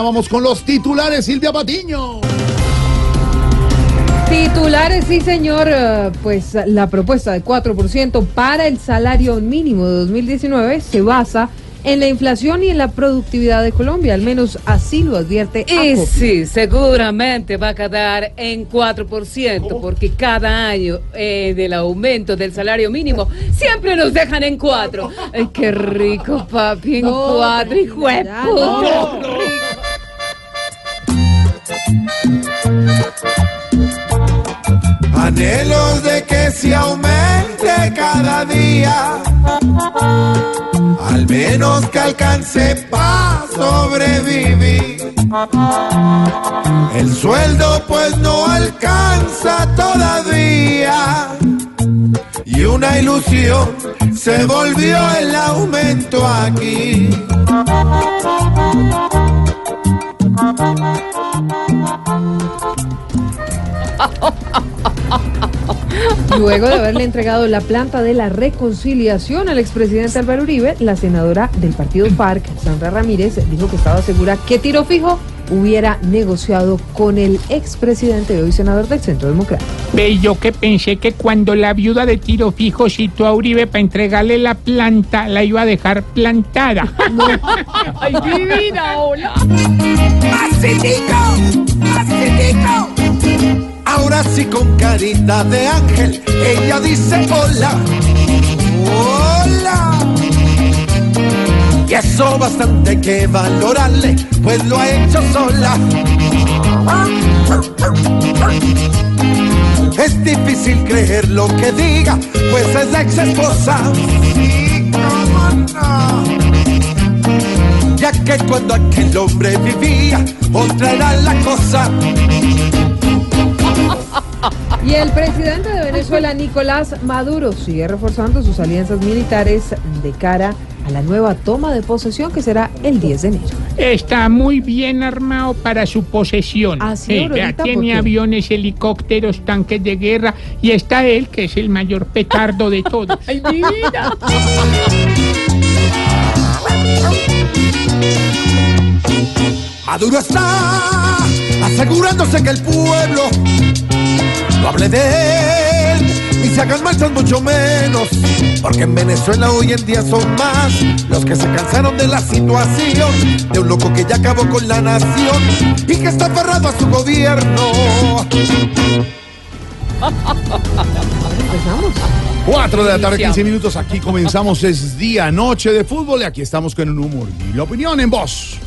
Vamos con los titulares, Silvia Patiño. Titulares, sí señor, eh, pues la propuesta de 4% para el salario mínimo de 2019 se basa en la inflación y en la productividad de Colombia, al menos así lo advierte Y ACOP. sí, seguramente va a quedar en 4%, porque cada año eh, del aumento del salario mínimo siempre nos dejan en 4. Ay, qué rico, papi, en No, 4, hijo de ya, puta. no. Anhelos de que se aumente cada día, al menos que alcance para sobrevivir. El sueldo pues no alcanza todavía y una ilusión se volvió el aumento aquí. Luego de haberle entregado la planta de la reconciliación al expresidente Álvaro Uribe, la senadora del partido FARC, Sandra Ramírez, dijo que estaba segura que Tiro Fijo hubiera negociado con el expresidente y hoy senador del Centro Democrático. Ve, yo que pensé que cuando la viuda de tiro fijo citó a Uribe para entregarle la planta, la iba a dejar plantada. Ay, divina, hola. Ahora sí con carita de ángel, ella dice hola, hola. Y eso bastante que valorarle, pues lo ha hecho sola. Es difícil creer lo que diga, pues es ex esposa. Sí. Ya que cuando aquel hombre vivía, otra era la cosa. Y el presidente de Venezuela, Nicolás Maduro, sigue reforzando sus alianzas militares de cara a la nueva toma de posesión que será el 10 de enero. Está muy bien armado para su posesión. Ah, sí, Eh, Aurorita, ya ¿por tiene aviones, helicópteros, tanques de guerra y está él, que es el mayor petardo de todos. Ay, divina. Maduro está asegurándose que el pueblo no hable de él y se hagan marchas mucho menos, porque en Venezuela hoy en día son más los que se cansaron de la situación de un loco que ya acabó con la nación y que está aferrado a su gobierno. Empezamos. 4 de la tarde, Iniciamos. 15 minutos. Aquí comenzamos. Es día, noche de fútbol y aquí estamos con el humor y la opinión en voz.